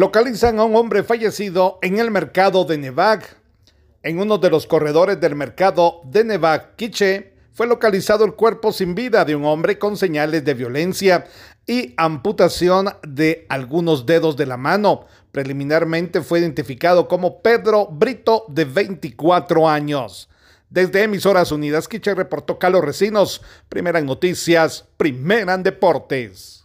Localizan a un hombre fallecido en el mercado de Nevac. En uno de los corredores del mercado de Nevac, Quiche, fue localizado el cuerpo sin vida de un hombre con señales de violencia y amputación de algunos dedos de la mano. Preliminarmente fue identificado como Pedro Brito, de 24 años. Desde Emisoras Unidas, Quiche reportó Carlos Recinos, primera en noticias, primera en deportes.